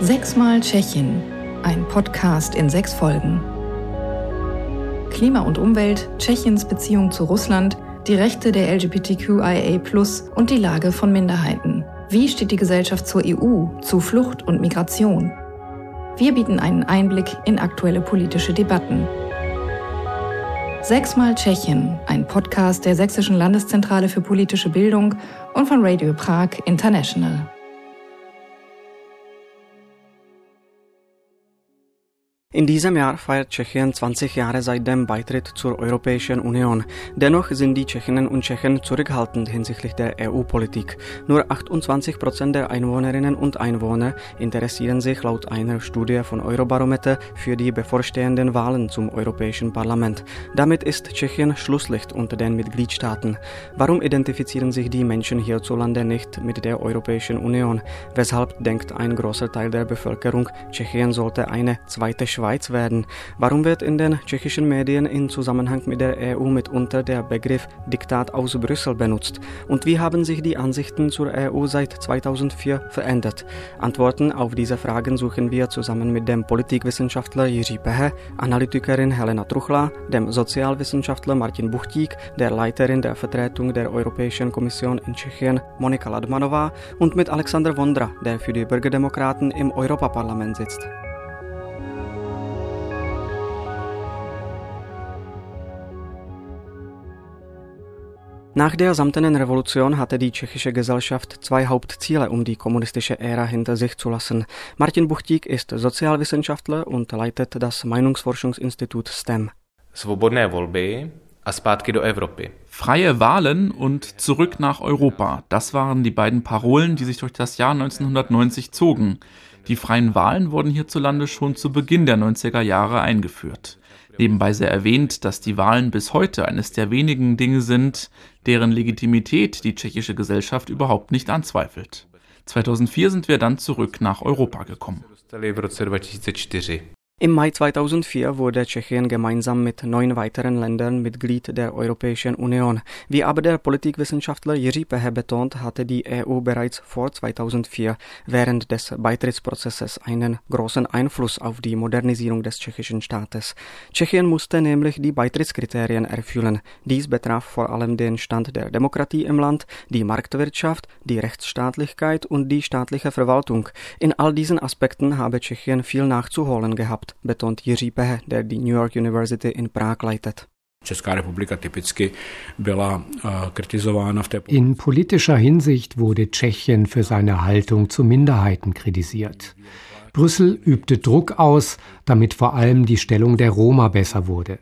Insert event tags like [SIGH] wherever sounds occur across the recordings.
Sechsmal Tschechien, ein Podcast in sechs Folgen. Klima und Umwelt, Tschechiens Beziehung zu Russland, die Rechte der LGBTQIA und die Lage von Minderheiten. Wie steht die Gesellschaft zur EU, zu Flucht und Migration? Wir bieten einen Einblick in aktuelle politische Debatten. Sechsmal Tschechien, ein Podcast der Sächsischen Landeszentrale für politische Bildung und von Radio Prag International. In diesem Jahr feiert Tschechien 20 Jahre seit dem Beitritt zur Europäischen Union. Dennoch sind die Tschechinnen und Tschechen zurückhaltend hinsichtlich der EU-Politik. Nur 28 Prozent der Einwohnerinnen und Einwohner interessieren sich laut einer Studie von Eurobarometer für die bevorstehenden Wahlen zum Europäischen Parlament. Damit ist Tschechien Schlusslicht unter den Mitgliedstaaten. Warum identifizieren sich die Menschen hierzulande nicht mit der Europäischen Union? Weshalb denkt ein großer Teil der Bevölkerung, Tschechien sollte eine zweite Schweiz Schweiz werden. Warum wird in den tschechischen Medien in Zusammenhang mit der EU mitunter der Begriff Diktat aus Brüssel benutzt? Und wie haben sich die Ansichten zur EU seit 2004 verändert? Antworten auf diese Fragen suchen wir zusammen mit dem Politikwissenschaftler Jiří Pehe, Analytikerin Helena Truchla, dem Sozialwissenschaftler Martin Buchtík, der Leiterin der Vertretung der Europäischen Kommission in Tschechien Monika Ladmanová und mit Alexander Vondra, der für die Bürgerdemokraten im Europaparlament sitzt. Nach der samtenen Revolution hatte die tschechische Gesellschaft zwei Hauptziele, um die kommunistische Ära hinter sich zu lassen. Martin Buchtík ist Sozialwissenschaftler und leitet das Meinungsforschungsinstitut STEM. Svobodné volby a zpátky do Evropy. Freie Wahlen und zurück nach Europa. Das waren die beiden Parolen, die sich durch das Jahr 1990 zogen. Die freien Wahlen wurden hierzulande schon zu Beginn der 90er Jahre eingeführt. Nebenbei sei erwähnt, dass die Wahlen bis heute eines der wenigen Dinge sind, deren Legitimität die tschechische Gesellschaft überhaupt nicht anzweifelt. 2004 sind wir dann zurück nach Europa gekommen. Im Mai 2004 wurde Tschechien gemeinsam mit neun weiteren Ländern Mitglied der Europäischen Union. Wie aber der Politikwissenschaftler Jiří Pehe betont, hatte die EU bereits vor 2004 während des Beitrittsprozesses einen großen Einfluss auf die Modernisierung des tschechischen Staates. Tschechien musste nämlich die Beitrittskriterien erfüllen. Dies betraf vor allem den Stand der Demokratie im Land, die Marktwirtschaft, die Rechtsstaatlichkeit und die staatliche Verwaltung. In all diesen Aspekten habe Tschechien viel nachzuholen gehabt betont Jiří Pehe, der die New York University in Prag leitet. In politischer Hinsicht wurde Tschechien für seine Haltung zu Minderheiten kritisiert. Brüssel übte Druck aus, damit vor allem die Stellung der Roma besser wurde.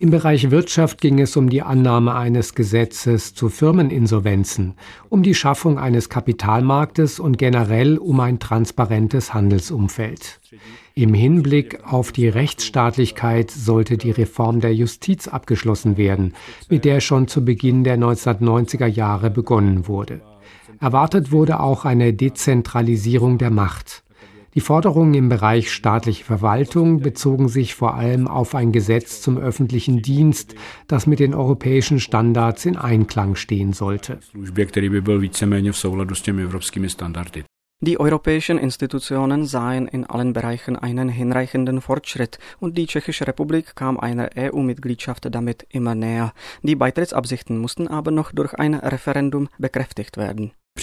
Im Bereich Wirtschaft ging es um die Annahme eines Gesetzes zu Firmeninsolvenzen, um die Schaffung eines Kapitalmarktes und generell um ein transparentes Handelsumfeld. Im Hinblick auf die Rechtsstaatlichkeit sollte die Reform der Justiz abgeschlossen werden, mit der schon zu Beginn der 1990er Jahre begonnen wurde. Erwartet wurde auch eine Dezentralisierung der Macht. Die Forderungen im Bereich staatliche Verwaltung bezogen sich vor allem auf ein Gesetz zum öffentlichen Dienst, das mit den europäischen Standards in Einklang stehen sollte. Die europäischen Institutionen sahen in allen Bereichen einen hinreichenden Fortschritt und die Tschechische Republik kam einer EU-Mitgliedschaft damit immer näher. Die Beitrittsabsichten mussten aber noch durch ein Referendum bekräftigt werden. Eh.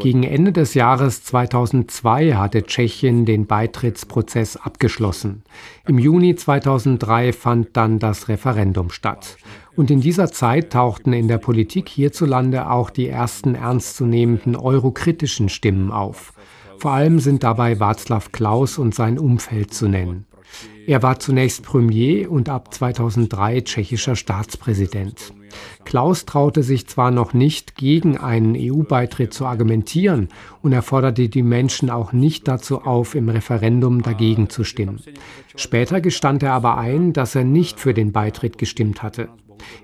Gegen Ende des Jahres 2002 hatte Tschechien den Beitrittsprozess abgeschlossen. Im Juni 2003 fand dann das Referendum statt. Und in dieser Zeit tauchten in der Politik hierzulande auch die ersten ernstzunehmenden eurokritischen Stimmen auf. Vor allem sind dabei Václav Klaus und sein Umfeld zu nennen. Er war zunächst Premier und ab 2003 tschechischer Staatspräsident. Klaus traute sich zwar noch nicht, gegen einen EU-Beitritt zu argumentieren und er forderte die Menschen auch nicht dazu auf, im Referendum dagegen zu stimmen. Später gestand er aber ein, dass er nicht für den Beitritt gestimmt hatte.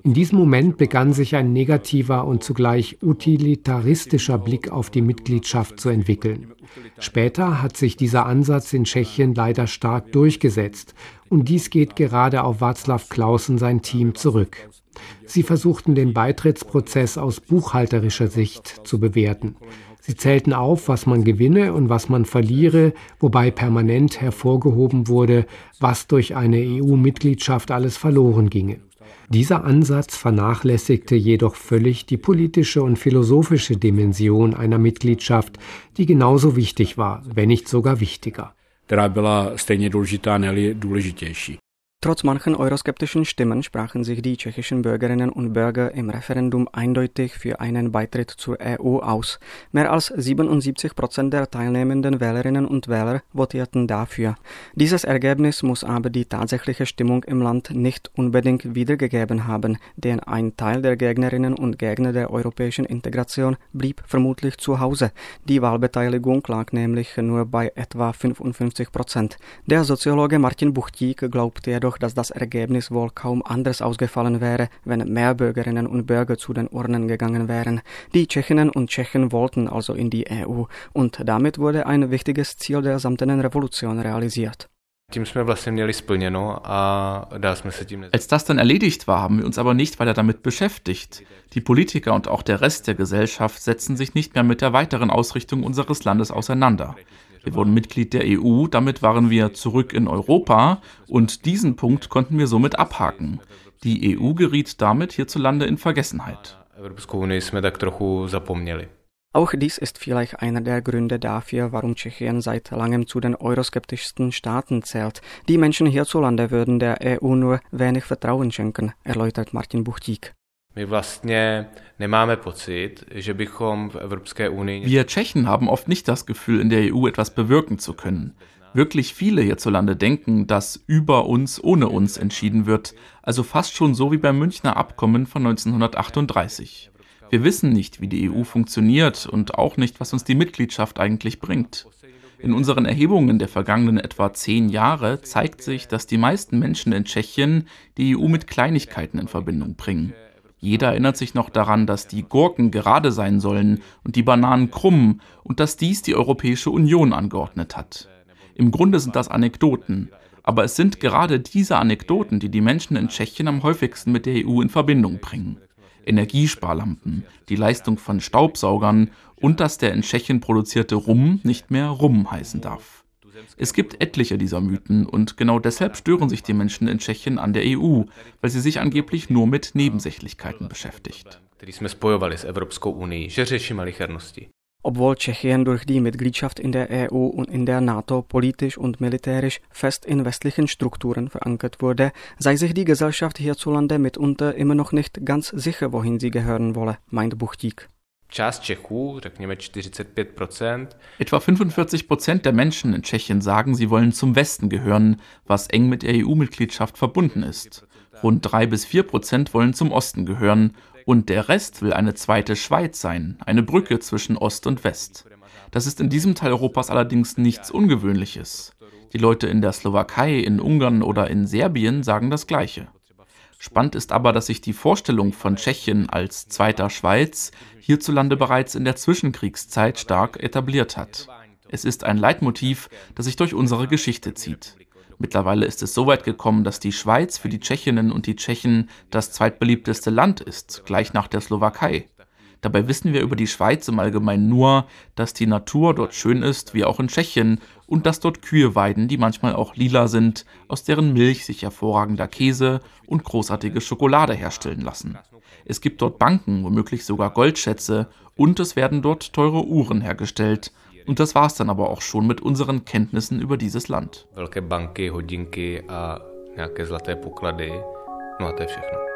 In diesem Moment begann sich ein negativer und zugleich utilitaristischer Blick auf die Mitgliedschaft zu entwickeln. Später hat sich dieser Ansatz in Tschechien leider stark durchgesetzt und dies geht gerade auf Václav Klaus und sein Team zurück. Sie versuchten den Beitrittsprozess aus buchhalterischer Sicht zu bewerten. Sie zählten auf, was man gewinne und was man verliere, wobei permanent hervorgehoben wurde, was durch eine EU-Mitgliedschaft alles verloren ginge. Dieser Ansatz vernachlässigte jedoch völlig die politische und philosophische Dimension einer Mitgliedschaft, die genauso wichtig war, wenn nicht sogar wichtiger. která byla stejně důležitá, důležitější. Trotz manchen euroskeptischen Stimmen sprachen sich die tschechischen Bürgerinnen und Bürger im Referendum eindeutig für einen Beitritt zur EU aus. Mehr als 77 Prozent der teilnehmenden Wählerinnen und Wähler votierten dafür. Dieses Ergebnis muss aber die tatsächliche Stimmung im Land nicht unbedingt wiedergegeben haben, denn ein Teil der Gegnerinnen und Gegner der europäischen Integration blieb vermutlich zu Hause. Die Wahlbeteiligung lag nämlich nur bei etwa 55 Prozent. Der Soziologe Martin Buchtig glaubt jedoch, jedoch, dass das Ergebnis wohl kaum anders ausgefallen wäre, wenn mehr Bürgerinnen und Bürger zu den Urnen gegangen wären. Die Tschechinnen und Tschechen wollten also in die EU und damit wurde ein wichtiges Ziel der samtenen Revolution realisiert. Als das dann erledigt war, haben wir uns aber nicht weiter damit beschäftigt. Die Politiker und auch der Rest der Gesellschaft setzen sich nicht mehr mit der weiteren Ausrichtung unseres Landes auseinander. Wir wurden Mitglied der EU, damit waren wir zurück in Europa und diesen Punkt konnten wir somit abhaken. Die EU geriet damit hierzulande in Vergessenheit. Auch dies ist vielleicht einer der Gründe dafür, warum Tschechien seit langem zu den euroskeptischsten Staaten zählt. Die Menschen hierzulande würden der EU nur wenig Vertrauen schenken, erläutert Martin Buchtig. Wir Tschechen haben oft nicht das Gefühl, in der EU etwas bewirken zu können. Wirklich viele hierzulande denken, dass über uns ohne uns entschieden wird, also fast schon so wie beim Münchner Abkommen von 1938. Wir wissen nicht, wie die EU funktioniert und auch nicht, was uns die Mitgliedschaft eigentlich bringt. In unseren Erhebungen der vergangenen etwa zehn Jahre zeigt sich, dass die meisten Menschen in Tschechien die EU mit Kleinigkeiten in Verbindung bringen. Jeder erinnert sich noch daran, dass die Gurken gerade sein sollen und die Bananen krumm und dass dies die Europäische Union angeordnet hat. Im Grunde sind das Anekdoten, aber es sind gerade diese Anekdoten, die die Menschen in Tschechien am häufigsten mit der EU in Verbindung bringen. Energiesparlampen, die Leistung von Staubsaugern und dass der in Tschechien produzierte Rum nicht mehr Rum heißen darf. Es gibt etliche dieser Mythen und genau deshalb stören sich die Menschen in Tschechien an der EU, weil sie sich angeblich nur mit Nebensächlichkeiten beschäftigt. Obwohl Tschechien durch die Mitgliedschaft in der EU und in der NATO politisch und militärisch fest in westlichen Strukturen verankert wurde, sei sich die Gesellschaft hierzulande mitunter immer noch nicht ganz sicher, wohin sie gehören wolle, meint Buchtig. Část Čechů, řekněme 45%. Etwa 45 der Menschen in Tschechien sagen, sie wollen zum Westen gehören, was eng mit der EU-Mitgliedschaft verbunden ist. Rund 3 bis 4% wollen zum Osten gehören und der Rest will eine zweite Schweiz sein, eine Brücke zwischen Ost und West. Das ist in diesem Teil Europas allerdings nichts Ungewöhnliches. Die Leute in der Slowakei, in Ungarn oder in Serbien sagen das Gleiche. Spannend ist aber, dass sich die Vorstellung von Tschechien als zweiter Schweiz hierzulande bereits in der Zwischenkriegszeit stark etabliert hat. Es ist ein Leitmotiv, das sich durch unsere Geschichte zieht. Mittlerweile ist es so weit gekommen, dass die Schweiz für die Tschechinnen und die Tschechen das zweitbeliebteste Land ist, gleich nach der Slowakei. Dabei wissen wir über die Schweiz im Allgemeinen nur, dass die Natur dort schön ist, wie auch in Tschechien, und dass dort Kühe weiden, die manchmal auch lila sind, aus deren Milch sich hervorragender Käse und großartige Schokolade herstellen lassen. Es gibt dort Banken, womöglich sogar Goldschätze, und es werden dort teure Uhren hergestellt. Und das war es dann aber auch schon mit unseren Kenntnissen über dieses Land. Velké banky, hodinky a nějaké zlaté poklady. No a to je všechno.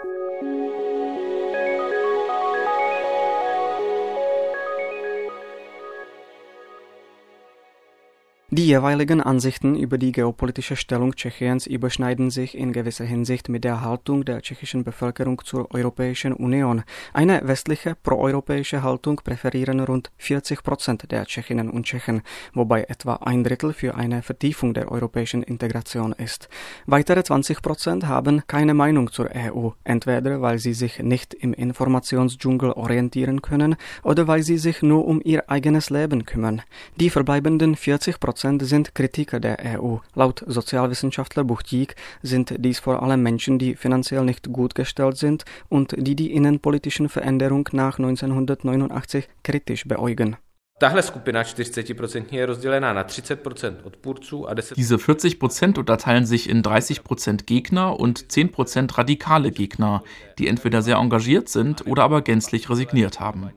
Die jeweiligen Ansichten über die geopolitische Stellung Tschechiens überschneiden sich in gewisser Hinsicht mit der Haltung der tschechischen Bevölkerung zur Europäischen Union. Eine westliche proeuropäische Haltung präferieren rund 40 Prozent der Tschechinnen und Tschechen, wobei etwa ein Drittel für eine Vertiefung der europäischen Integration ist. Weitere 20 Prozent haben keine Meinung zur EU, entweder weil sie sich nicht im Informationsdschungel orientieren können oder weil sie sich nur um ihr eigenes Leben kümmern. Die verbleibenden 40 Prozent Prozent sind Kritiker der EU. Laut Sozialwissenschaftler Buchtík sind dies vor allem Menschen, die finanziell nicht gut gestellt sind und die die innenpolitischen Veränderungen nach 1989 kritisch beäugen. Tahle skupina 40% je rozdělená na 30% odpůrců a 10 Diese 40% unterteilen sich in 30% Gegner und 10% radikale Gegner, die entweder sehr engagiert sind oder aber gänzlich resigniert haben.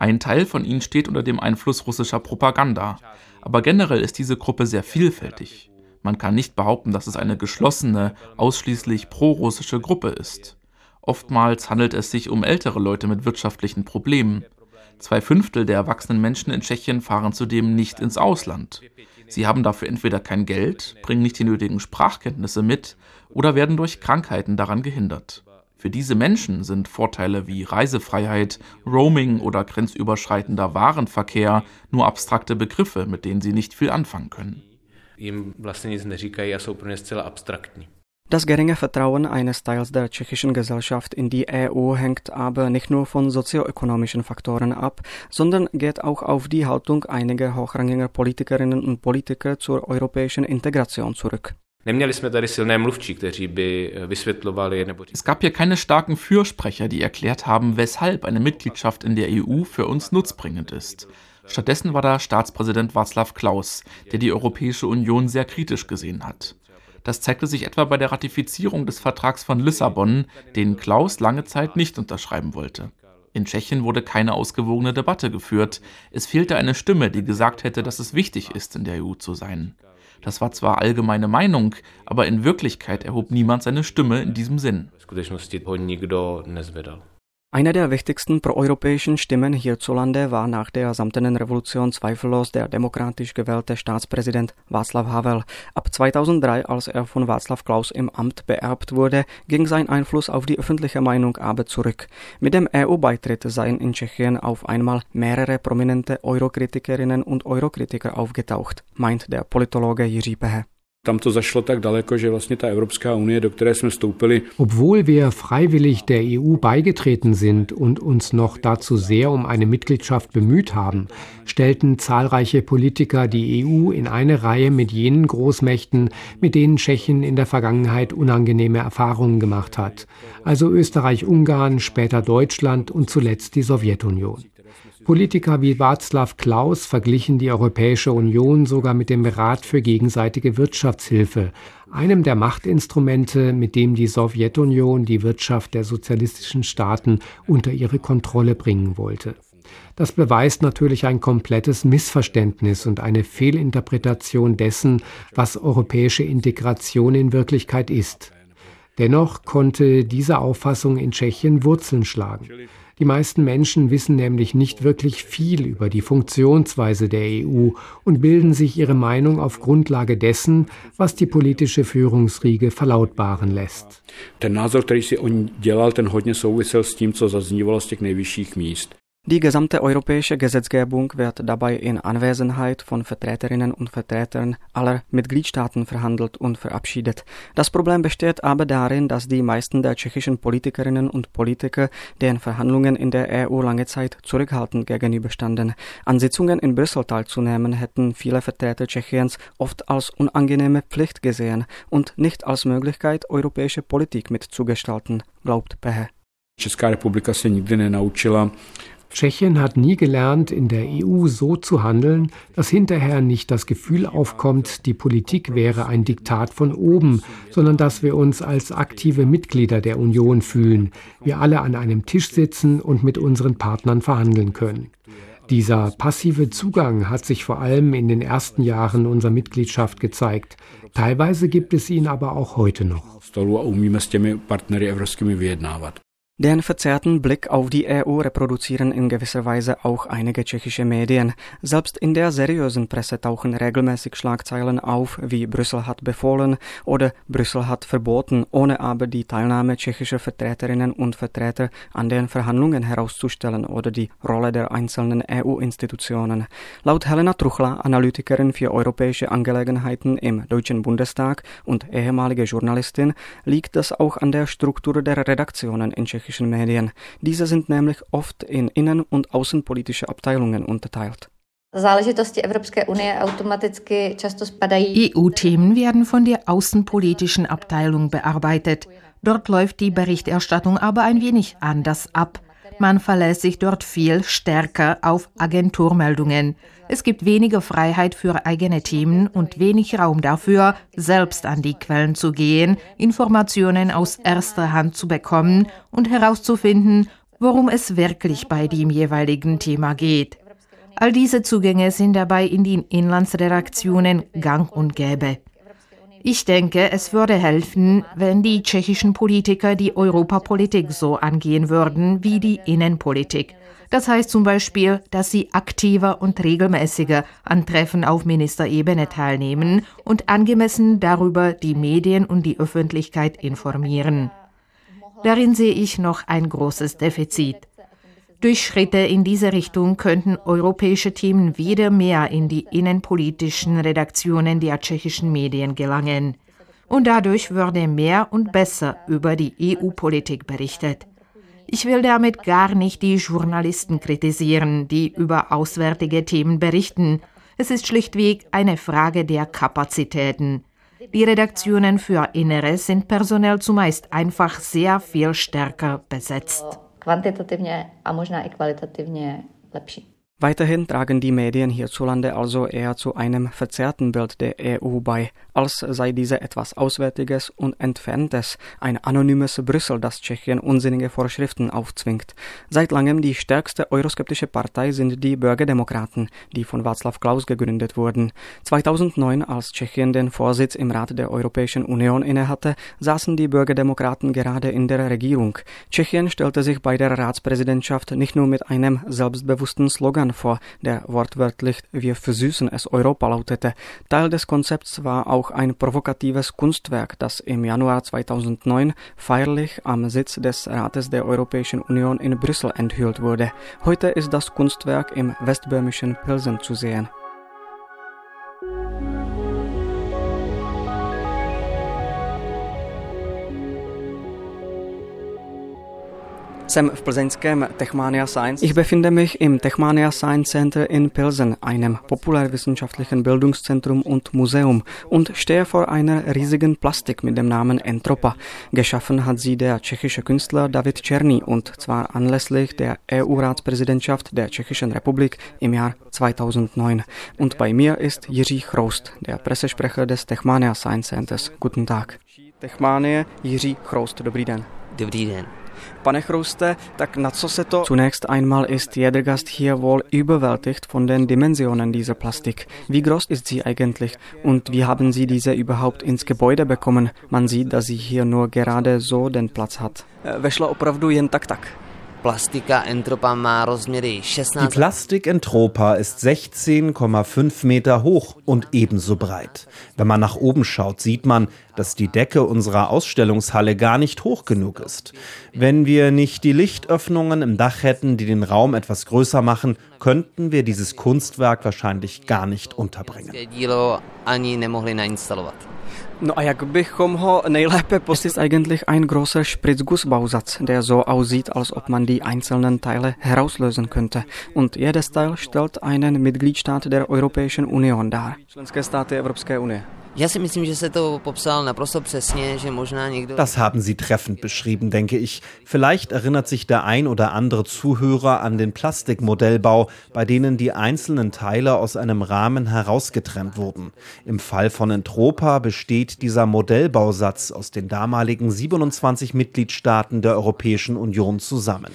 Ein Teil von ihnen steht unter dem Einfluss russischer Propaganda, aber generell ist diese Gruppe sehr vielfältig. Man kann nicht behaupten, dass es eine geschlossene, ausschließlich pro-russische Gruppe ist. Oftmals handelt es sich um ältere Leute mit wirtschaftlichen Problemen, Zwei Fünftel der erwachsenen Menschen in Tschechien fahren zudem nicht ins Ausland. Sie haben dafür entweder kein Geld, bringen nicht die nötigen Sprachkenntnisse mit oder werden durch Krankheiten daran gehindert. Für diese Menschen sind Vorteile wie Reisefreiheit, Roaming oder grenzüberschreitender Warenverkehr nur abstrakte Begriffe, mit denen sie nicht viel anfangen können. Das geringe Vertrauen eines Teils der tschechischen Gesellschaft in die EU hängt aber nicht nur von sozioökonomischen Faktoren ab, sondern geht auch auf die Haltung einiger hochrangiger Politikerinnen und Politiker zur europäischen Integration zurück. Es gab hier keine starken Fürsprecher, die erklärt haben, weshalb eine Mitgliedschaft in der EU für uns nutzbringend ist. Stattdessen war da Staatspräsident Václav Klaus, der die Europäische Union sehr kritisch gesehen hat. Das zeigte sich etwa bei der Ratifizierung des Vertrags von Lissabon, den Klaus lange Zeit nicht unterschreiben wollte. In Tschechien wurde keine ausgewogene Debatte geführt. Es fehlte eine Stimme, die gesagt hätte, dass es wichtig ist, in der EU zu sein. Das war zwar allgemeine Meinung, aber in Wirklichkeit erhob niemand seine Stimme in diesem Sinn. Eine der wichtigsten proeuropäischen Stimmen hierzulande war nach der samtenen Revolution zweifellos der demokratisch gewählte Staatspräsident Václav Havel. Ab 2003, als er von Václav Klaus im Amt beerbt wurde, ging sein Einfluss auf die öffentliche Meinung aber zurück. Mit dem EU-Beitritt seien in Tschechien auf einmal mehrere prominente Eurokritikerinnen und Eurokritiker aufgetaucht, meint der Politologe Jiří Pehe. Tam to zašlo tak daleko, že vlastně ta Evropská unie, do které jsme vstoupili. Obwohl wir freiwillig der EU beigetreten sind und uns noch dazu sehr um eine Mitgliedschaft bemüht haben, stellten zahlreiche Politiker die EU in eine Reihe mit jenen Großmächten, mit denen Tschechien in der Vergangenheit unangenehme Erfahrungen gemacht hat. Also Österreich-Ungarn, später Deutschland und zuletzt die Sowjetunion. Politiker wie Václav Klaus verglichen die Europäische Union sogar mit dem Rat für gegenseitige Wirtschaftshilfe, einem der Machtinstrumente, mit dem die Sowjetunion die Wirtschaft der sozialistischen Staaten unter ihre Kontrolle bringen wollte. Das beweist natürlich ein komplettes Missverständnis und eine Fehlinterpretation dessen, was europäische Integration in Wirklichkeit ist. Dennoch konnte diese Auffassung in Tschechien Wurzeln schlagen. Die meisten Menschen wissen nämlich nicht wirklich viel über die Funktionsweise der EU und bilden sich ihre Meinung auf Grundlage dessen, was die politische Führungsriege verlautbaren lässt. Ten názor, který si on dělal, ten hodně souvisel s tím, co zaznívalo z těch nejvyšších míst. Die gesamte europäische Gesetzgebung wird dabei in Anwesenheit von Vertreterinnen und Vertretern aller Mitgliedstaaten verhandelt und verabschiedet. Das Problem besteht aber darin, dass die meisten der tschechischen Politikerinnen und Politiker den Verhandlungen in der EU lange Zeit zurückhaltend gegenüberstanden. An Sitzungen in Brüssel teilzunehmen hätten viele Vertreter Tschechiens oft als unangenehme Pflicht gesehen und nicht als Möglichkeit, europäische Politik mitzugestalten, glaubt Pehe. Česká republika se nikdy nenaučila Tschechien hat nie gelernt, in der EU so zu handeln, dass hinterher nicht das Gefühl aufkommt, die Politik wäre ein Diktat von oben, sondern dass wir uns als aktive Mitglieder der Union fühlen, wir alle an einem Tisch sitzen und mit unseren Partnern verhandeln können. Dieser passive Zugang hat sich vor allem in den ersten Jahren unserer Mitgliedschaft gezeigt. Teilweise gibt es ihn aber auch heute noch. Den verzerrten Blick auf die EU reproduzieren in gewisser Weise auch einige tschechische Medien. Selbst in der seriösen Presse tauchen regelmäßig Schlagzeilen auf, wie Brüssel hat befohlen oder Brüssel hat verboten, ohne aber die Teilnahme tschechischer Vertreterinnen und Vertreter an den Verhandlungen herauszustellen oder die Rolle der einzelnen EU-Institutionen. Laut Helena Truchla, Analytikerin für europäische Angelegenheiten im Deutschen Bundestag und ehemalige Journalistin, liegt das auch an der Struktur der Redaktionen in Tschechien tschechischen Medien. Diese sind nämlich oft in innen- und außenpolitische Abteilungen unterteilt. EU-Themen werden von der außenpolitischen Abteilung bearbeitet. Dort läuft die Berichterstattung aber ein wenig anders ab. Man verlässt sich dort viel stärker auf Agenturmeldungen. Es gibt weniger Freiheit für eigene Themen und wenig Raum dafür, selbst an die Quellen zu gehen, Informationen aus erster Hand zu bekommen und herauszufinden, worum es wirklich bei dem jeweiligen Thema geht. All diese Zugänge sind dabei in den Inlandsredaktionen gang und gäbe. Ich denke, es würde helfen, wenn die tschechischen Politiker die Europapolitik so angehen würden wie die Innenpolitik. Das heißt zum Beispiel, dass sie aktiver und regelmäßiger an Treffen auf Ministerebene teilnehmen und angemessen darüber die Medien und die Öffentlichkeit informieren. Darin sehe ich noch ein großes Defizit. Durch Schritte in diese Richtung könnten europäische Themen wieder mehr in die innenpolitischen Redaktionen der tschechischen Medien gelangen. Und dadurch würde mehr und besser über die EU-Politik berichtet. Ich will damit gar nicht die Journalisten kritisieren, die über auswärtige Themen berichten. Es ist schlichtweg eine Frage der Kapazitäten. Die Redaktionen für Inneres sind personell zumeist einfach sehr viel stärker besetzt kvantitativně a možná i kvalitativně lepší. Weiterhin tragen die Medien hierzulande also eher zu einem verzerrten Bild der EU bei, als sei diese etwas Auswärtiges und Entferntes, ein anonymes Brüssel, das Tschechien unsinnige Vorschriften aufzwingt. Seit langem die stärkste euroskeptische Partei sind die Bürgerdemokraten, die von Václav Klaus gegründet wurden. 2009, als Tschechien den Vorsitz im Rat der Europäischen Union innehatte, saßen die Bürgerdemokraten gerade in der Regierung. Tschechien stellte sich bei der Ratspräsidentschaft nicht nur mit einem selbstbewussten Slogan Roman vor, der wortwörtlich Wir versüßen es Europa lautete. Teil des Konzepts war auch ein provokatives Kunstwerk, das im Januar 2009 feierlich am Sitz des Rates der Europäischen Union in Brüssel enthüllt wurde. Heute ist das Kunstwerk im westböhmischen Pilsen zu sehen. Jsem v plzeňském Techmania Science. Ich befinde mich im Techmania Science Center in Pilsen, einem populärwissenschaftlichen Bildungszentrum und Museum, und stehe vor einer riesigen Plastik mit dem Namen Entropa. Geschaffen hat sie der tschechische Künstler David Czerny und zwar anlässlich der EU-Ratspräsidentschaft der Tschechischen Republik im Jahr 2009. Und bei mir ist Jiří Chroust, der Pressesprecher des Techmania Science Centers. Guten Tag. Techmanie, Jiří Chroust, dobrý den. Dobrý den. Pane Chruste, tak na co se to... Zunächst einmal ist jeder Gast hier wohl überwältigt von den Dimensionen dieser Plastik. Wie groß ist sie eigentlich und wie haben Sie diese überhaupt ins Gebäude bekommen? Man sieht, dass sie hier nur gerade so den Platz hat. Vešla opravdu jen tak tak. Plastika Entropa rozměry 16. Die Plastik Entropa ist 16,5 Meter hoch und ebenso breit. Wenn man nach oben schaut, sieht man, dass die Decke unserer Ausstellungshalle gar nicht hoch genug ist. Wenn wir nicht die Lichtöffnungen im Dach hätten, die den Raum etwas größer machen, könnten wir dieses Kunstwerk wahrscheinlich gar nicht unterbringen. No a jak bychom ho nejlépe Das ist eigentlich ein großer Spritzgussbausatz, der so aussieht, als ob man die einzelnen Teile herauslösen könnte. Und jedes Teil stellt einen Mitgliedstaat der Europäischen Union dar. Členské státy Evropské unie. Das haben Sie treffend beschrieben, denke ich. Vielleicht erinnert sich der ein oder andere Zuhörer an den Plastikmodellbau, bei denen die einzelnen Teile aus einem Rahmen herausgetrennt wurden. Im Fall von Entropa besteht dieser Modellbausatz aus den damaligen 27 Mitgliedstaaten der Europäischen Union zusammen.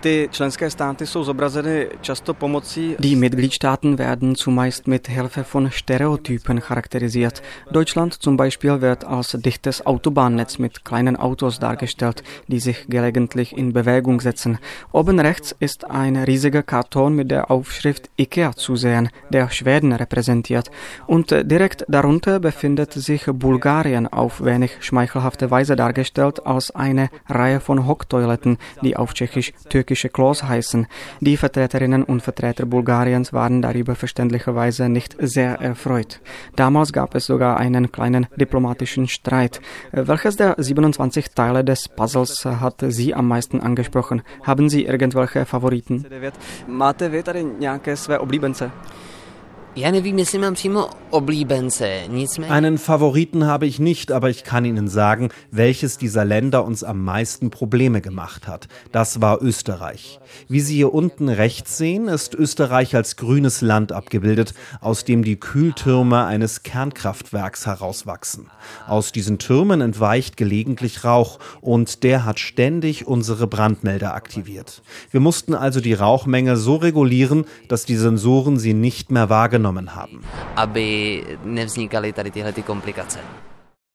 Ty členské státy jsou zobrazeny často pomocí. Die Mitgliedstaaten werden zumeist mit Hilfe von Stereotypen charakterisiert. Deutschland zum Beispiel wird als dichtes Autobahnnetz mit kleinen Autos dargestellt, die sich gelegentlich in Bewegung setzen. Oben rechts ist ein riesiger Karton mit der Aufschrift IKEA zu sehen, der Schweden repräsentiert. Und direkt darunter befindet sich Bulgarien auf wenig schmeichelhafte Weise dargestellt als eine Reihe von Hocktoiletten, die auf Tschechisch Türkisch türkische Klos heißen. Die Vertreterinnen und Vertreter Bulgariens waren darüber verständlicherweise nicht sehr erfreut. Damals gab es sogar einen kleinen diplomatischen Streit. Welches der 27 Teile des Puzzles hat Sie am meisten angesprochen? Haben Sie irgendwelche Favoriten? Máte vy? Já nevím, jestli mám přímo. Einen Favoriten habe ich nicht, aber ich kann Ihnen sagen, welches dieser Länder uns am meisten Probleme gemacht hat. Das war Österreich. Wie Sie hier unten rechts sehen, ist Österreich als grünes Land abgebildet, aus dem die Kühltürme eines Kernkraftwerks herauswachsen. Aus diesen Türmen entweicht gelegentlich Rauch und der hat ständig unsere Brandmelder aktiviert. Wir mussten also die Rauchmenge so regulieren, dass die Sensoren sie nicht mehr wahrgenommen genommen haben. Aby nevznikaly tady tyhle ty komplikace.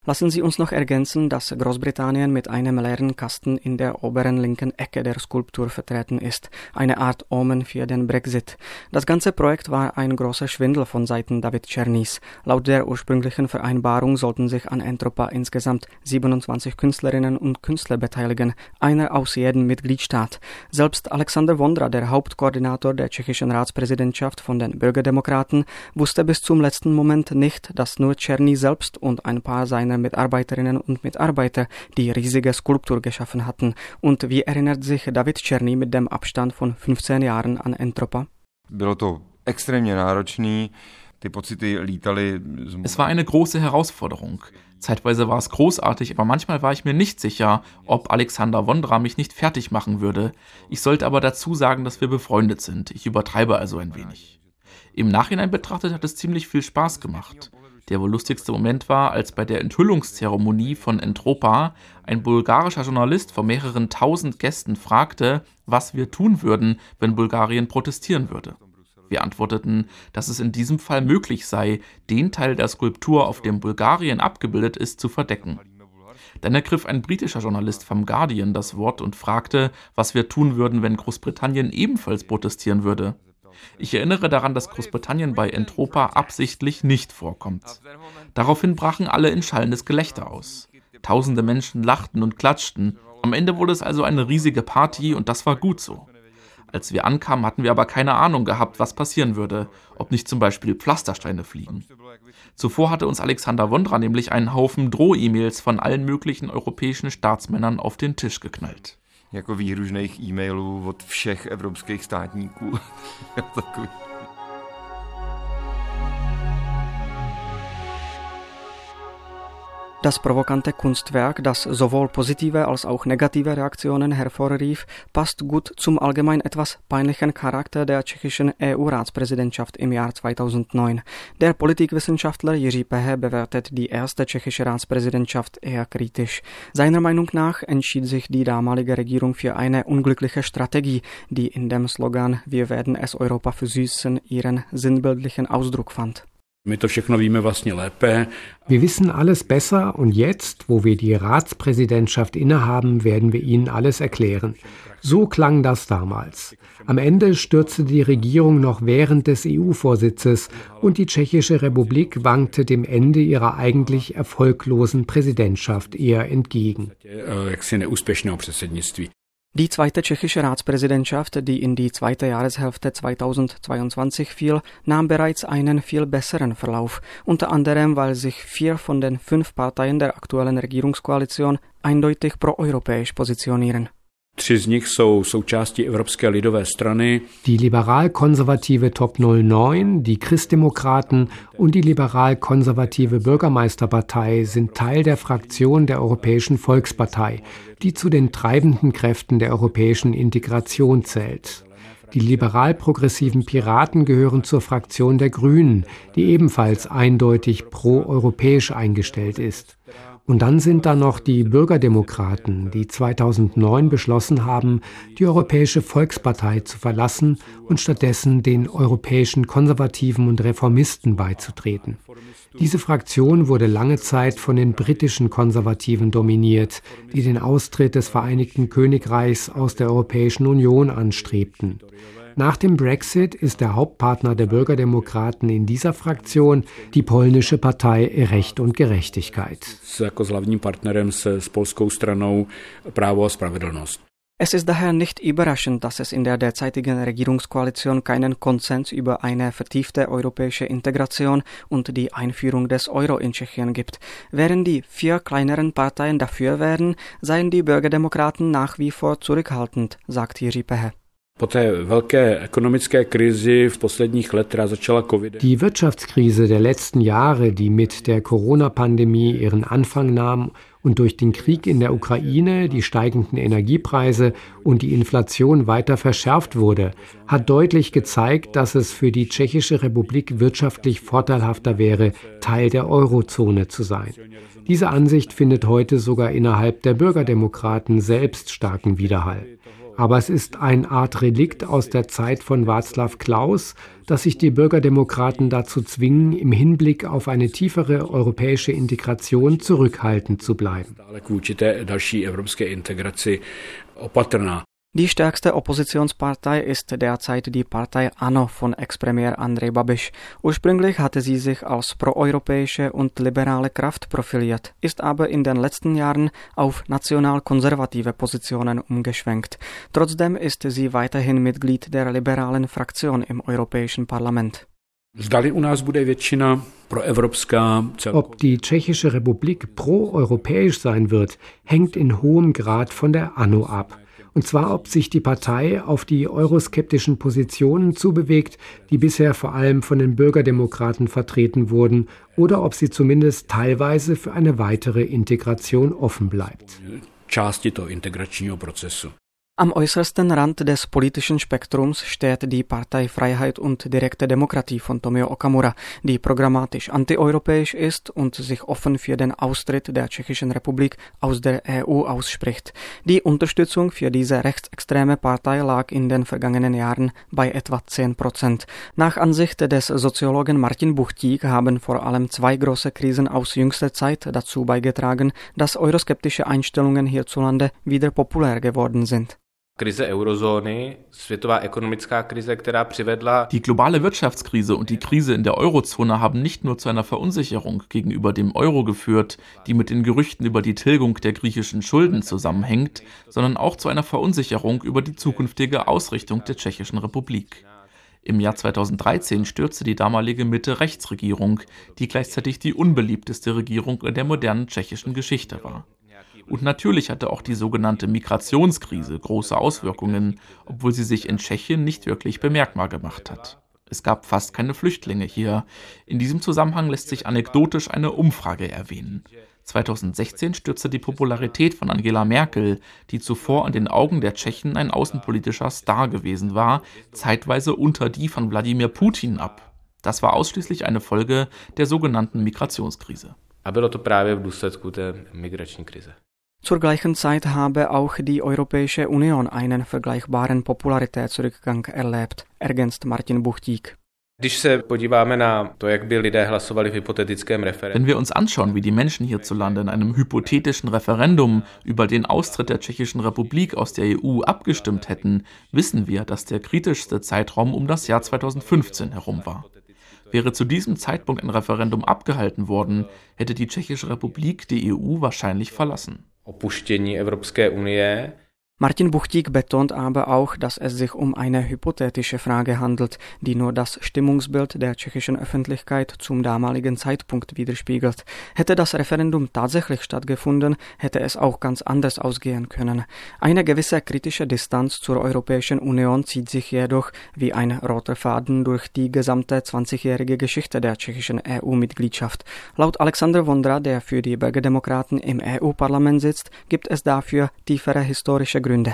Lassen Sie uns noch ergänzen, dass Großbritannien mit einem leeren Kasten in der oberen linken Ecke der Skulptur vertreten ist, eine Art Omen für den Brexit. Das ganze Projekt war ein großer Schwindel von Seiten David Czernys. Laut der ursprünglichen Vereinbarung sollten sich an Entropa insgesamt 27 Künstlerinnen und Künstler beteiligen, einer aus jedem Mitgliedstaat. Selbst Alexander Vondra, der Hauptkoordinator der tschechischen Ratspräsidentschaft von den Bürgerdemokraten, wusste bis zum letzten Moment nicht, dass nur Czerny selbst und ein paar seiner seine Mitarbeiterinnen und Mitarbeiter die riesige Skulptur geschaffen hatten. Und wie erinnert sich David Czerny mit dem Abstand von 15 Jahren an Entropa? Es war eine große Herausforderung. Zeitweise war es großartig, aber manchmal war ich mir nicht sicher, ob Alexander Wondra mich nicht fertig machen würde. Ich sollte aber dazu sagen, dass wir befreundet sind. Ich übertreibe also ein wenig. Im Nachhinein betrachtet hat es ziemlich viel Spaß gemacht. Der wohl lustigste Moment war, als bei der Enthüllungszeremonie von Entropa ein bulgarischer Journalist vor mehreren tausend Gästen fragte, was wir tun würden, wenn Bulgarien protestieren würde. Wir antworteten, dass es in diesem Fall möglich sei, den Teil der Skulptur, auf dem Bulgarien abgebildet ist, zu verdecken. Dann ergriff ein britischer Journalist vom Guardian das Wort und fragte, was wir tun würden, wenn Großbritannien ebenfalls protestieren würde. Ich erinnere daran, dass Großbritannien bei Entropa absichtlich nicht vorkommt. Daraufhin brachen alle in schallendes Gelächter aus. Tausende Menschen lachten und klatschten. Am Ende wurde es also eine riesige Party und das war gut so. Als wir ankamen, hatten wir aber keine Ahnung gehabt, was passieren würde, ob nicht zum Beispiel Pflastersteine fliegen. Zuvor hatte uns Alexander Wondra nämlich einen Haufen Droh-E-Mails von allen möglichen europäischen Staatsmännern auf den Tisch geknallt jako výhružných e-mailů od všech evropských státníků. [LAUGHS] Takový. Das provokante Kunstwerk, das sowohl positive als auch negative Reaktionen hervorrief, passt gut zum allgemein etwas peinlichen Charakter der tschechischen EU-Ratspräsidentschaft im Jahr 2009. Der Politikwissenschaftler Jiří Pehe bewertet die erste tschechische Ratspräsidentschaft eher kritisch. Seiner Meinung nach entschied sich die damalige Regierung für eine unglückliche Strategie, die in dem Slogan Wir werden es Europa versüßen ihren sinnbildlichen Ausdruck fand. Wir wissen alles besser und jetzt, wo wir die Ratspräsidentschaft innehaben, werden wir Ihnen alles erklären. So klang das damals. Am Ende stürzte die Regierung noch während des EU-Vorsitzes und die Tschechische Republik wankte dem Ende ihrer eigentlich erfolglosen Präsidentschaft eher entgegen. Die zweite tschechische Ratspräsidentschaft, die in die zweite Jahreshälfte 2022 fiel, nahm bereits einen viel besseren Verlauf, unter anderem weil sich vier von den fünf Parteien der aktuellen Regierungskoalition eindeutig proeuropäisch positionieren. Tři z nich jsou součástí Evropské lidové strany. Die liberal-konservative Top 09, die Christdemokraten und die liberal-konservative Bürgermeisterpartei sind Teil der Fraktion der Europäischen Volkspartei, die zu den treibenden Kräften der europäischen Integration zählt. Die liberal-progressiven Piraten gehören zur Fraktion der Grünen, die ebenfalls eindeutig pro-europäisch eingestellt ist. Und dann sind da noch die Bürgerdemokraten, die 2009 beschlossen haben, die Europäische Volkspartei zu verlassen und stattdessen den europäischen Konservativen und Reformisten beizutreten. Diese Fraktion wurde lange Zeit von den britischen Konservativen dominiert, die den Austritt des Vereinigten Königreichs aus der Europäischen Union anstrebten. Nach dem Brexit ist der Hauptpartner der Bürgerdemokraten in dieser Fraktion die polnische Partei Recht und Gerechtigkeit. Es ist daher nicht überraschend, dass es in der derzeitigen Regierungskoalition keinen Konsens über eine vertiefte europäische Integration und die Einführung des Euro in Tschechien gibt. Während die vier kleineren Parteien dafür wären, seien die Bürgerdemokraten nach wie vor zurückhaltend, sagt Jiří Pehe. Die Wirtschaftskrise der letzten Jahre, die mit der Corona-Pandemie ihren Anfang nahm und durch den Krieg in der Ukraine, die steigenden Energiepreise und die Inflation weiter verschärft wurde, hat deutlich gezeigt, dass es für die Tschechische Republik wirtschaftlich vorteilhafter wäre, Teil der Eurozone zu sein. Diese Ansicht findet heute sogar innerhalb der Bürgerdemokraten selbst starken Widerhall. Aber es ist eine Art Relikt aus der Zeit von Václav Klaus, dass sich die Bürgerdemokraten dazu zwingen, im Hinblick auf eine tiefere europäische Integration zurückhaltend zu bleiben. Die stärkste Oppositionspartei ist derzeit die Partei ANO von Ex-Premier Andrej Babiš. Ursprünglich hatte sie sich als proeuropäische und liberale Kraft profiliert, ist aber in den letzten Jahren auf national-konservative Positionen umgeschwenkt. Trotzdem ist sie weiterhin Mitglied der liberalen Fraktion im Europäischen Parlament. Ob die Tschechische Republik proeuropäisch sein wird, hängt in hohem Grad von der ANO ab. Und zwar, ob sich die Partei auf die euroskeptischen Positionen zubewegt, die bisher vor allem von den Bürgerdemokraten vertreten wurden, oder ob sie zumindest teilweise für eine weitere Integration offen bleibt. Am äußersten Rand des politischen Spektrums steht die Partei Freiheit und direkte Demokratie von Tomio Okamura, die programmatisch antieuropäisch ist und sich offen für den Austritt der Tschechischen Republik aus der EU ausspricht. Die Unterstützung für diese rechtsextreme Partei lag in den vergangenen Jahren bei etwa 10 Prozent. Nach Ansicht des Soziologen Martin Buchtig haben vor allem zwei große Krisen aus jüngster Zeit dazu beigetragen, dass euroskeptische Einstellungen hierzulande wieder populär geworden sind. Krize Eurozóny, světová ekonomická Krise, která přivedla. Die globale Wirtschaftskrise und die Krise in der Eurozone haben nicht nur zu einer Verunsicherung gegenüber dem Euro geführt, die mit den Gerüchten über die Tilgung der griechischen Schulden zusammenhängt, sondern auch zu einer Verunsicherung über die zukünftige Ausrichtung der Tschechischen Republik. Im Jahr 2013 stürzte die damalige Mitte-Rechts-Regierung, die gleichzeitig die unbeliebteste Regierung in der modernen tschechischen Geschichte war. Und natürlich hatte auch die sogenannte Migrationskrise große Auswirkungen, obwohl sie sich in Tschechien nicht wirklich bemerkbar gemacht hat. Es gab fast keine Flüchtlinge hier. In diesem Zusammenhang lässt sich anekdotisch eine Umfrage erwähnen. 2016 stürzte die Popularität von Angela Merkel, die zuvor an den Augen der Tschechen ein außenpolitischer Star gewesen war, zeitweise unter die von Wladimir Putin ab. Das war ausschließlich eine Folge der sogenannten Migrationskrise. A bylo to právě v důsledku té. Zur gleichen Zeit habe auch die Europäische Union einen vergleichbaren Popularitätsrückgang erlebt, ergänzt Martin Buchtig. Wenn wir uns anschauen, wie die Menschen hierzulande in einem hypothetischen Referendum über den Austritt der Tschechischen Republik aus der EU abgestimmt hätten, wissen wir, dass der kritischste Zeitraum um das Jahr 2015 herum war. Wäre zu diesem Zeitpunkt ein Referendum abgehalten worden, hätte die Tschechische Republik die EU wahrscheinlich verlassen opuštění Evropské unie Martin Buchtig betont aber auch, dass es sich um eine hypothetische Frage handelt, die nur das Stimmungsbild der tschechischen Öffentlichkeit zum damaligen Zeitpunkt widerspiegelt. Hätte das Referendum tatsächlich stattgefunden, hätte es auch ganz anders ausgehen können. Eine gewisse kritische Distanz zur Europäischen Union zieht sich jedoch wie ein roter Faden durch die gesamte 20-jährige Geschichte der tschechischen EU-Mitgliedschaft. Laut Alexander Vondra, der für die Bürgerdemokraten im EU-Parlament sitzt, gibt es dafür tiefere historische Gründe.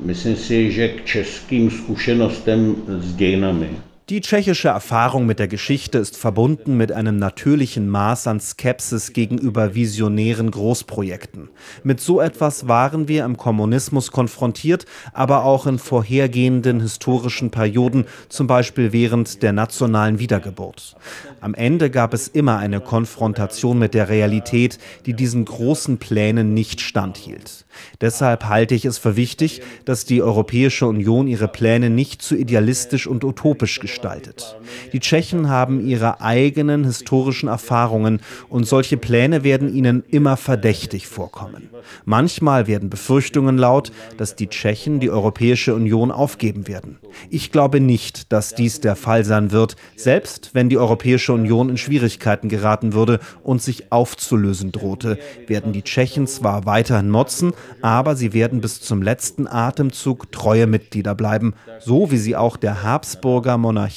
Myslím si, že k českým zkušenostem s dějinami Die tschechische Erfahrung mit der Geschichte ist verbunden mit einem natürlichen Maß an Skepsis gegenüber visionären Großprojekten. Mit so etwas waren wir im Kommunismus konfrontiert, aber auch in vorhergehenden historischen Perioden, zum Beispiel während der nationalen Wiedergeburt. Am Ende gab es immer eine Konfrontation mit der Realität, die diesen großen Plänen nicht standhielt. Deshalb halte ich es für wichtig, dass die Europäische Union ihre Pläne nicht zu idealistisch und utopisch gestaltet gestaltet. Die Tschechen haben ihre eigenen historischen Erfahrungen und solche Pläne werden ihnen immer verdächtig vorkommen. Manchmal werden Befürchtungen laut, dass die Tschechen die Europäische Union aufgeben werden. Ich glaube nicht, dass dies der Fall sein wird, selbst wenn die Europäische Union in Schwierigkeiten geraten würde und sich aufzulösen drohte, werden die Tschechen zwar weiterhin motzen, aber sie werden bis zum letzten Atemzug treue Mitglieder bleiben, so wie sie auch der Habsburger Monarchie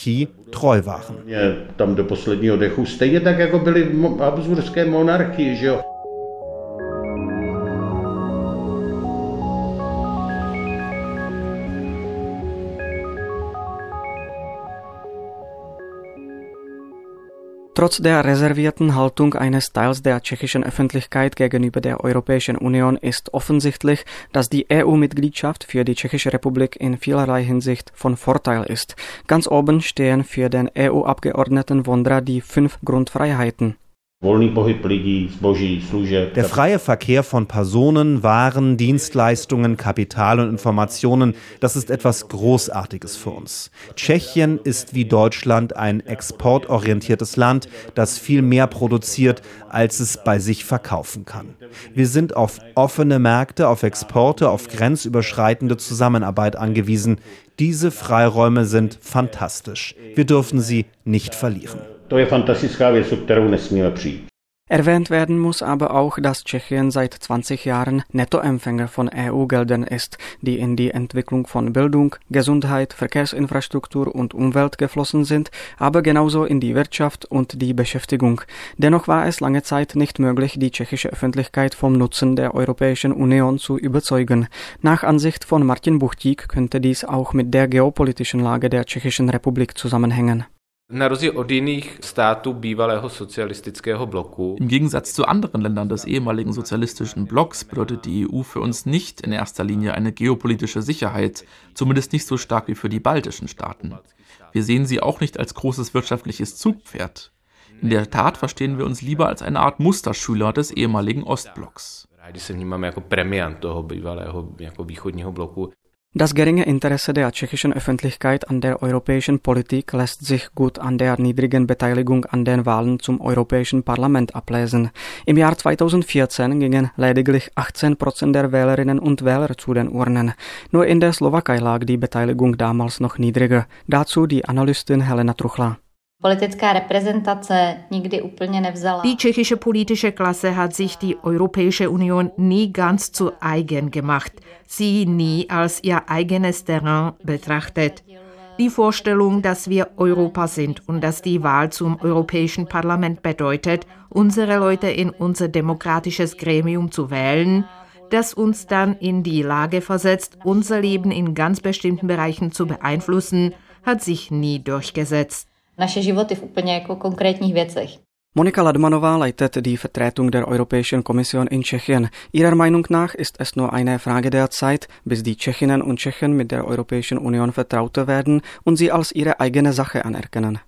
treu waren. Tam do posledního dechu stejně tak, jako byly Habsburské monarchie, že jo? Trotz der reservierten Haltung eines Teils der tschechischen Öffentlichkeit gegenüber der Europäischen Union ist offensichtlich, dass die EU-Mitgliedschaft für die Tschechische Republik in vielerlei Hinsicht von Vorteil ist. Ganz oben stehen für den EU-Abgeordneten Wondra die fünf Grundfreiheiten. Der freie Verkehr von Personen, Waren, Dienstleistungen, Kapital und Informationen, das ist etwas Großartiges für uns. Tschechien ist wie Deutschland ein exportorientiertes Land, das viel mehr produziert, als es bei sich verkaufen kann. Wir sind auf offene Märkte, auf Exporte, auf grenzüberschreitende Zusammenarbeit angewiesen. Diese Freiräume sind fantastisch. Wir dürfen sie nicht verlieren. Věc, o kterou nesmíme přijít. Erwähnt werden muss aber auch, dass Tschechien seit 20 Jahren Nettoempfänger von EU-Geldern ist, die in die Entwicklung von Bildung, Gesundheit, Verkehrsinfrastruktur und Umwelt geflossen sind, aber genauso in die Wirtschaft und die Beschäftigung. Dennoch war es lange Zeit nicht möglich, die tschechische Öffentlichkeit vom Nutzen der Europäischen Union zu überzeugen. Nach Ansicht von Martin Buchtig könnte dies auch mit der geopolitischen Lage der Tschechischen Republik zusammenhängen. Na rozdíl od jiných států bývalého socialistického bloku. Im Gegensatz zu anderen Ländern des ehemaligen sozialistischen Blocks bedeutet die EU für uns nicht in erster Linie eine geopolitische Sicherheit, zumindest nicht so stark wie für die baltischen Staaten. Wir sehen sie auch nicht als großes wirtschaftliches Zugpferd. In der Tat verstehen wir uns lieber als eine Art Musterschüler des ehemaligen Ostblocks. Rádi se vnímáme jako premiant toho bývalého jako východního bloku. Das geringe Interesse der tschechischen Öffentlichkeit an der europäischen Politik lässt sich gut an der niedrigen Beteiligung an den Wahlen zum Europäischen Parlament ablesen. Im Jahr 2014 gingen lediglich 18 Prozent der Wählerinnen und Wähler zu den Urnen. Nur in der Slowakei lag die Beteiligung damals noch niedriger. Dazu die Analystin Helena Truchla. Politická reprezentace nikdy úplně nevzala. Die tschechische politische Klasse hat sich die Europäische Union nie ganz zu eigen gemacht, sie nie als ihr eigenes Terrain betrachtet. Die Vorstellung, dass wir Europa sind und dass die Wahl zum Europäischen Parlament bedeutet, unsere Leute in unser demokratisches Gremium zu wählen, das uns dann in die Lage versetzt, unser Leben in ganz bestimmten Bereichen zu beeinflussen, hat sich nie durchgesetzt. Naše životy v úplně jako konkrétních věcech. Monika Ladmanová leitet die Vertretung der Europäischen Kommission in Tschechien. Ihrer Meinung nach ist es nur eine Frage der Zeit, bis die Tschechinnen und Tschechen mit der Europäischen Union vertraute werden und sie als ihre eigene Sache anerkennen.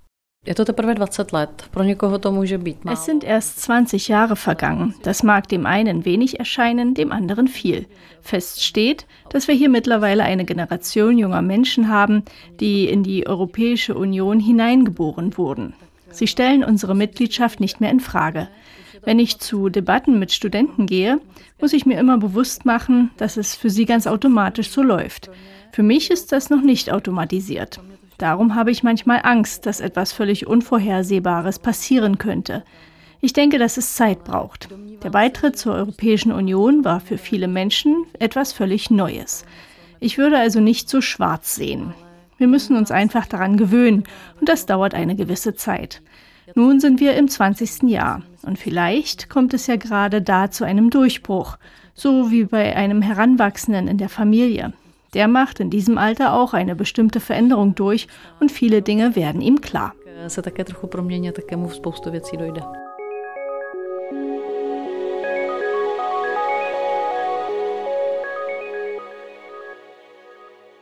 Je to teprve 20 let. Pro někoho to může být málo. Es sind erst 20 Jahre vergangen. Das mag dem einen wenig erscheinen, dem anderen viel. Fest steht, dass wir hier mittlerweile eine Generation junger Menschen haben, die in die Europäische Union hineingeboren wurden. Sie stellen unsere Mitgliedschaft nicht mehr in Frage. Wenn ich zu Debatten mit Studenten gehe, muss ich mir immer bewusst machen, dass es für sie ganz automatisch so läuft. Für mich ist das noch nicht automatisiert. Darum habe ich manchmal Angst, dass etwas völlig Unvorhersehbares passieren könnte. Ich denke, dass es Zeit braucht. Der Beitritt zur Europäischen Union war für viele Menschen etwas völlig Neues. Ich würde also nicht so schwarz sehen. Wir müssen uns einfach daran gewöhnen und das dauert eine gewisse Zeit. Nun sind wir im 20. Jahr und vielleicht kommt es ja gerade da zu einem Durchbruch, so wie bei einem Heranwachsenden in der Familie. Der macht in diesem Alter auch eine bestimmte Veränderung durch und viele Dinge werden ihm klar.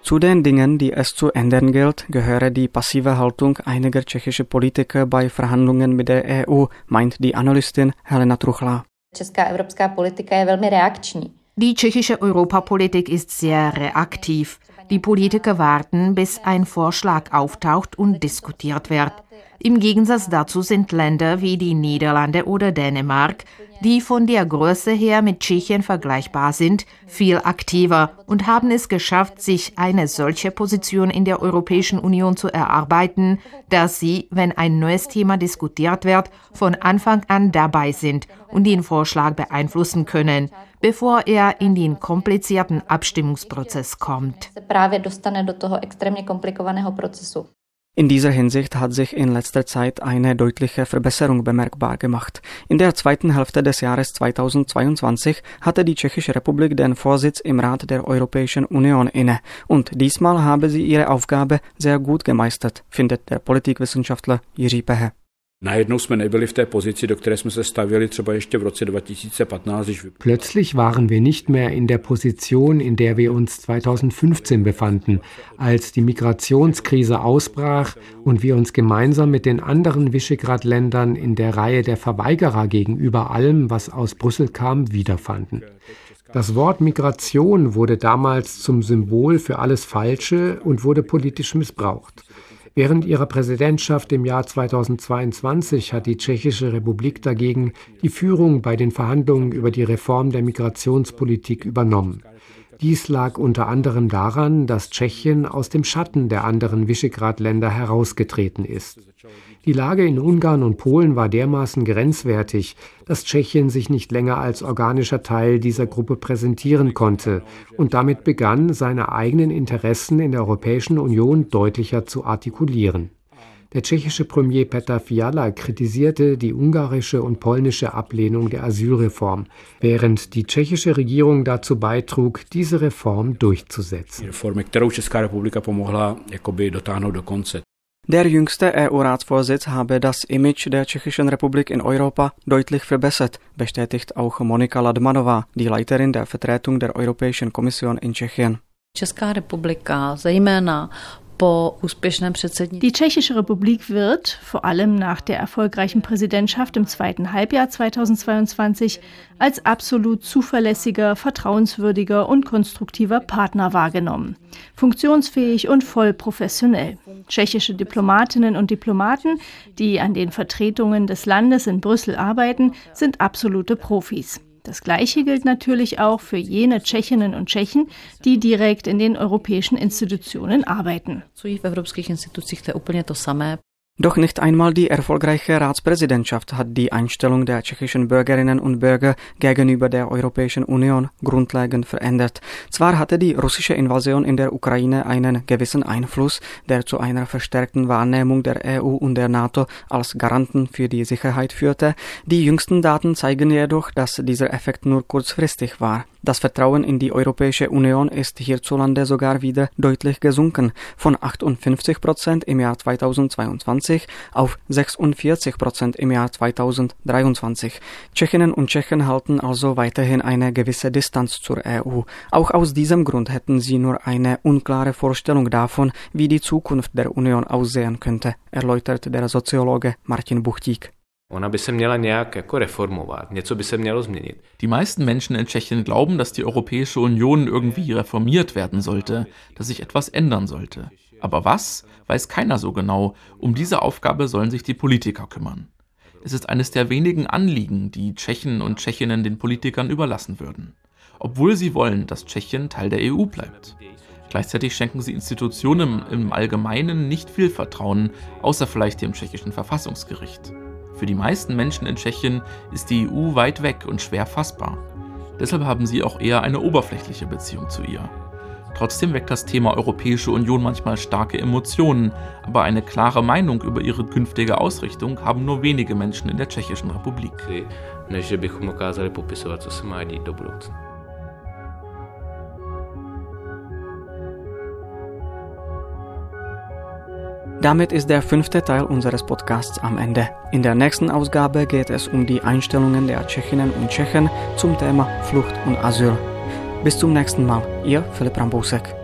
Zu den Dingen, die es zu ändern gilt, gehöre die passive Haltung einiger tschechischer Politiker bei Verhandlungen mit der EU, meint die Analystin Helena Truchla. Česká evropská politika je velmi reakční. Die tschechische Europapolitik ist sehr reaktiv. Die Politiker warten, bis ein Vorschlag auftaucht und diskutiert wird. Im Gegensatz dazu sind Länder wie die Niederlande oder Dänemark, die von der Größe her mit Tschechien vergleichbar sind, viel aktiver und haben es geschafft, sich eine solche Position in der Europäischen Union zu erarbeiten, dass sie, wenn ein neues Thema diskutiert wird, von Anfang an dabei sind und den Vorschlag beeinflussen können, bevor er in den komplizierten Abstimmungsprozess kommt. In dieser Hinsicht hat sich in letzter Zeit eine deutliche Verbesserung bemerkbar gemacht. In der zweiten Hälfte des Jahres 2022 hatte die Tschechische Republik den Vorsitz im Rat der Europäischen Union inne und diesmal habe sie ihre Aufgabe sehr gut gemeistert, findet der Politikwissenschaftler Jiří Pehe. Najednou jsme nebyli v té pozici, do které jsme se stavili třeba ještě v roce 2015. Plötzlich waren wir nicht mehr in der Position, in der wir uns 2015 befanden, als die Migrationskrise ausbrach und wir uns gemeinsam mit den anderen Visegrad-Ländern in der Reihe der Verweigerer gegenüber allem, was aus Brüssel kam, wiederfanden. Das Wort Migration wurde damals zum Symbol für alles Falsche und wurde politisch missbraucht. Während ihrer Präsidentschaft im Jahr 2022 hat die Tschechische Republik dagegen die Führung bei den Verhandlungen über die Reform der Migrationspolitik übernommen. Dies lag unter anderem daran, dass Tschechien aus dem Schatten der anderen Visegrad-Länder herausgetreten ist. Die Lage in Ungarn und Polen war dermaßen grenzwertig, dass Tschechien sich nicht länger als organischer Teil dieser Gruppe präsentieren konnte und damit begann, seine eigenen Interessen in der Europäischen Union deutlicher zu artikulieren. Der tschechische Premier Petr Fiala kritisierte die ungarische und polnische Ablehnung der Asylreform, während die tschechische Regierung dazu beitrug, diese Reform durchzusetzen. Reformy. Der jüngste EU-Ratsvorsitz habe das Image der Tschechischen Republik in Europa deutlich verbessert, bestätigt auch Monika Ladmanová, die Leiterin der Vertretung der Europäischen Kommission in Tschechien. Česká republika zejména die Tschechische Republik wird, vor allem nach der erfolgreichen Präsidentschaft im zweiten Halbjahr 2022, als absolut zuverlässiger, vertrauenswürdiger und konstruktiver Partner wahrgenommen. Funktionsfähig und voll professionell. Tschechische Diplomatinnen und Diplomaten, die an den Vertretungen des Landes in Brüssel arbeiten, sind absolute Profis. Das Gleiche gilt natürlich auch für jene Tschechinnen und Tschechen, die direkt in den europäischen Institutionen arbeiten. Doch nicht einmal die erfolgreiche Ratspräsidentschaft hat die Einstellung der tschechischen Bürgerinnen und Bürger gegenüber der Europäischen Union grundlegend verändert. Zwar hatte die russische Invasion in der Ukraine einen gewissen Einfluss, der zu einer verstärkten Wahrnehmung der EU und der NATO als Garanten für die Sicherheit führte, die jüngsten Daten zeigen jedoch, dass dieser Effekt nur kurzfristig war. Das Vertrauen in die Europäische Union ist hierzulande sogar wieder deutlich gesunken, von 58 Prozent im Jahr 2022 auf 46 Prozent im Jahr 2023. Tschechinnen und Tschechen halten also weiterhin eine gewisse Distanz zur EU. Auch aus diesem Grund hätten sie nur eine unklare Vorstellung davon, wie die Zukunft der Union aussehen könnte, erläutert der Soziologe Martin Buchtík. Změnit. Die meisten Menschen in Tschechien glauben, dass die Europäische Union irgendwie reformiert werden sollte, dass sich etwas ändern sollte. Aber was, weiß keiner so genau. Um diese Aufgabe sollen sich die Politiker kümmern. Es ist eines der wenigen Anliegen, die Tschechen und Tschechinnen den Politikern überlassen würden. Obwohl sie wollen, dass Tschechien Teil der EU bleibt. Gleichzeitig schenken sie Institutionen im Allgemeinen nicht viel Vertrauen, außer vielleicht dem tschechischen Verfassungsgericht. Für die meisten Menschen in Tschechien ist die EU weit weg und schwer fassbar. Deshalb haben sie auch eher eine oberflächliche Beziehung zu ihr. Trotzdem weckt das Thema Europäische Union manchmal starke Emotionen, aber eine klare Meinung über ihre künftige Ausrichtung haben nur wenige Menschen in der Tschechischen Republik. Než že bychom dokázali popisovat, co se má dít do budoucna. Damit ist der fünfte Teil unseres Podcasts am Ende. In der nächsten Ausgabe geht es um die Einstellungen der Tschechinnen und Tschechen zum Thema Flucht und Asyl. Bis zum nächsten Mal, ihr Philipp Rambousek.